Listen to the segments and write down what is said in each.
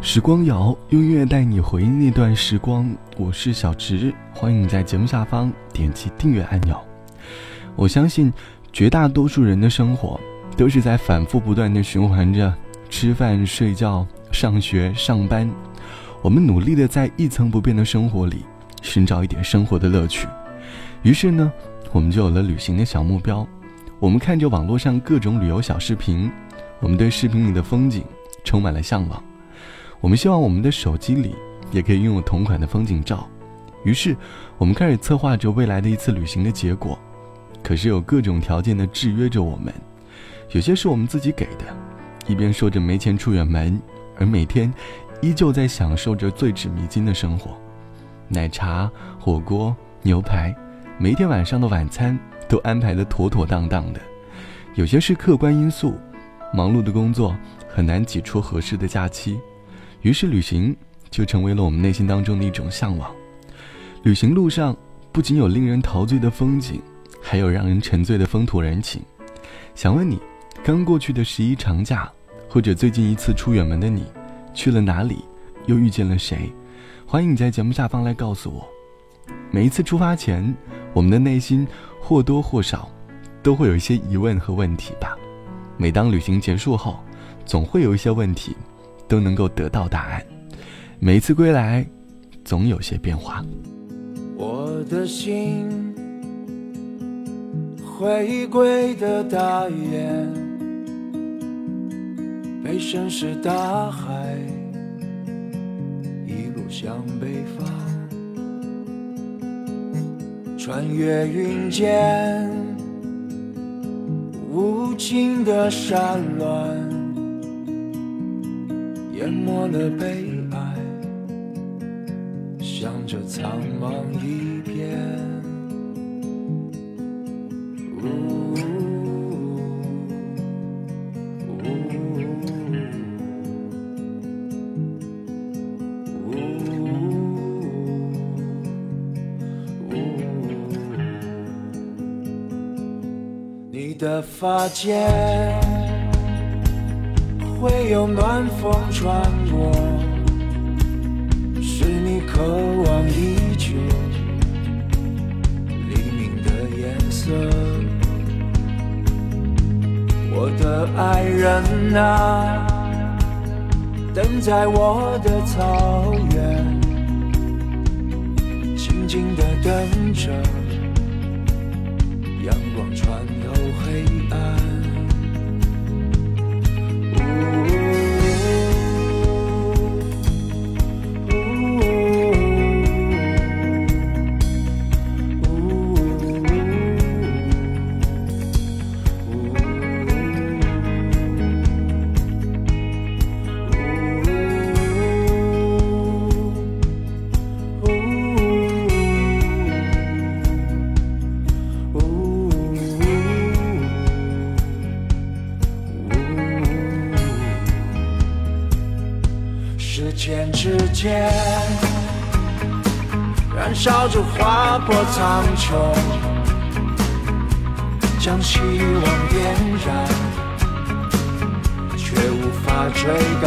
时光谣，用音乐带你回忆那段时光。我是小直，欢迎你在节目下方点击订阅按钮。我相信，绝大多数人的生活都是在反复不断的循环着吃饭、睡觉、上学、上班。我们努力的在一层不变的生活里寻找一点生活的乐趣。于是呢，我们就有了旅行的小目标。我们看着网络上各种旅游小视频，我们对视频里的风景充满了向往。我们希望我们的手机里也可以拥有同款的风景照，于是我们开始策划着未来的一次旅行的结果。可是有各种条件的制约着我们，有些是我们自己给的。一边说着没钱出远门，而每天依旧在享受着最纸迷金的生活，奶茶、火锅、牛排，每一天晚上的晚餐都安排的妥妥当当的。有些是客观因素，忙碌的工作很难挤出合适的假期。于是，旅行就成为了我们内心当中的一种向往。旅行路上不仅有令人陶醉的风景，还有让人沉醉的风土人情。想问你，刚过去的十一长假，或者最近一次出远门的你，去了哪里，又遇见了谁？欢迎你在节目下方来告诉我。每一次出发前，我们的内心或多或少都会有一些疑问和问题吧。每当旅行结束后，总会有一些问题。都能够得到答案。每次归来，总有些变化。我的心回归的大雁，被深是大海一路向北方，穿越云间无尽的山峦。淹没了悲哀，向着苍茫一片。你的发间。会有暖风穿过，是你渴望已久黎明的颜色。我的爱人啊，等在我的草原，静静的等着阳光穿透黑暗。间燃烧着划破苍穹，将希望点燃，却无法追赶。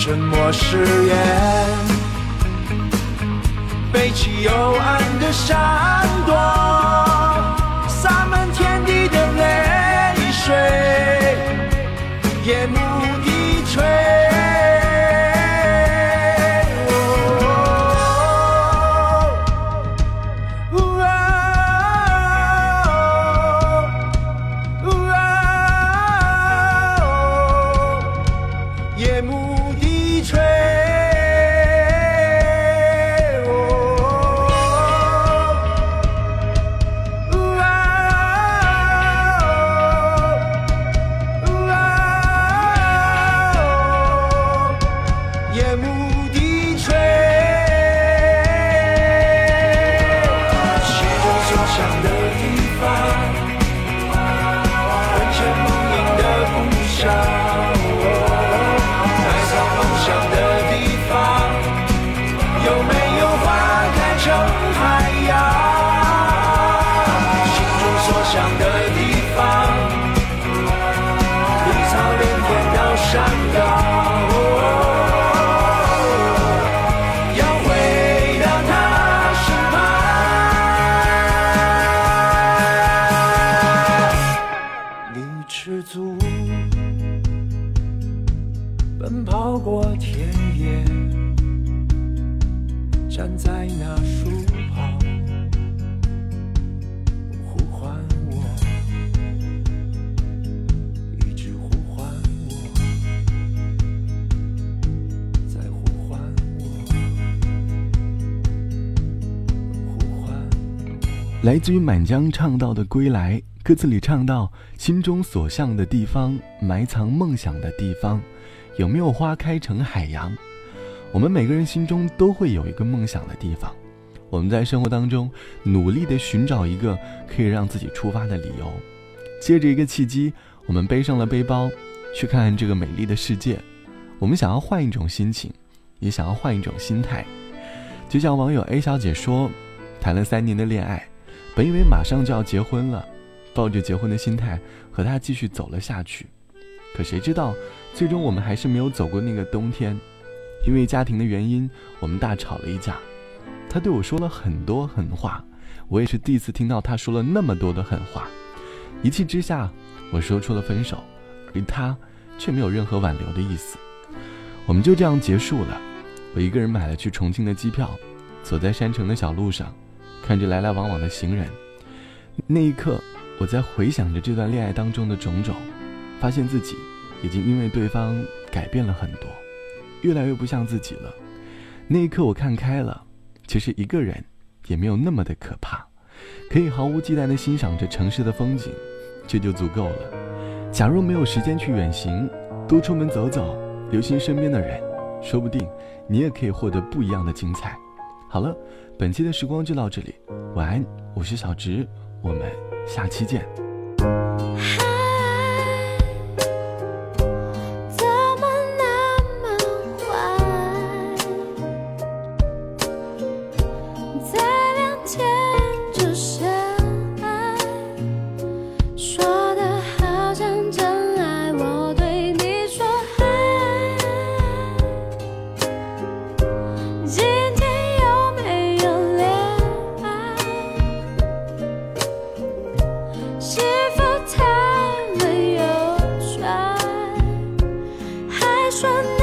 沉默誓言，背起幽暗的闪躲，来自于满江唱到的《归来》，歌词里唱到：“心中所向的地方，埋藏梦想的地方，有没有花开成海洋？”我们每个人心中都会有一个梦想的地方，我们在生活当中努力的寻找一个可以让自己出发的理由，借着一个契机，我们背上了背包，去看看这个美丽的世界。我们想要换一种心情，也想要换一种心态。就像网友 A 小姐说，谈了三年的恋爱。本以为马上就要结婚了，抱着结婚的心态和他继续走了下去，可谁知道，最终我们还是没有走过那个冬天。因为家庭的原因，我们大吵了一架。他对我说了很多狠话，我也是第一次听到他说了那么多的狠话。一气之下，我说出了分手，而他却没有任何挽留的意思。我们就这样结束了。我一个人买了去重庆的机票，走在山城的小路上。看着来来往往的行人，那一刻，我在回想着这段恋爱当中的种种，发现自己已经因为对方改变了很多，越来越不像自己了。那一刻，我看开了，其实一个人也没有那么的可怕，可以毫无忌惮地欣赏着城市的风景，这就足够了。假如没有时间去远行，多出门走走，留心身边的人，说不定你也可以获得不一样的精彩。好了。本期的时光就到这里，晚安，我是小植，我们下期见。真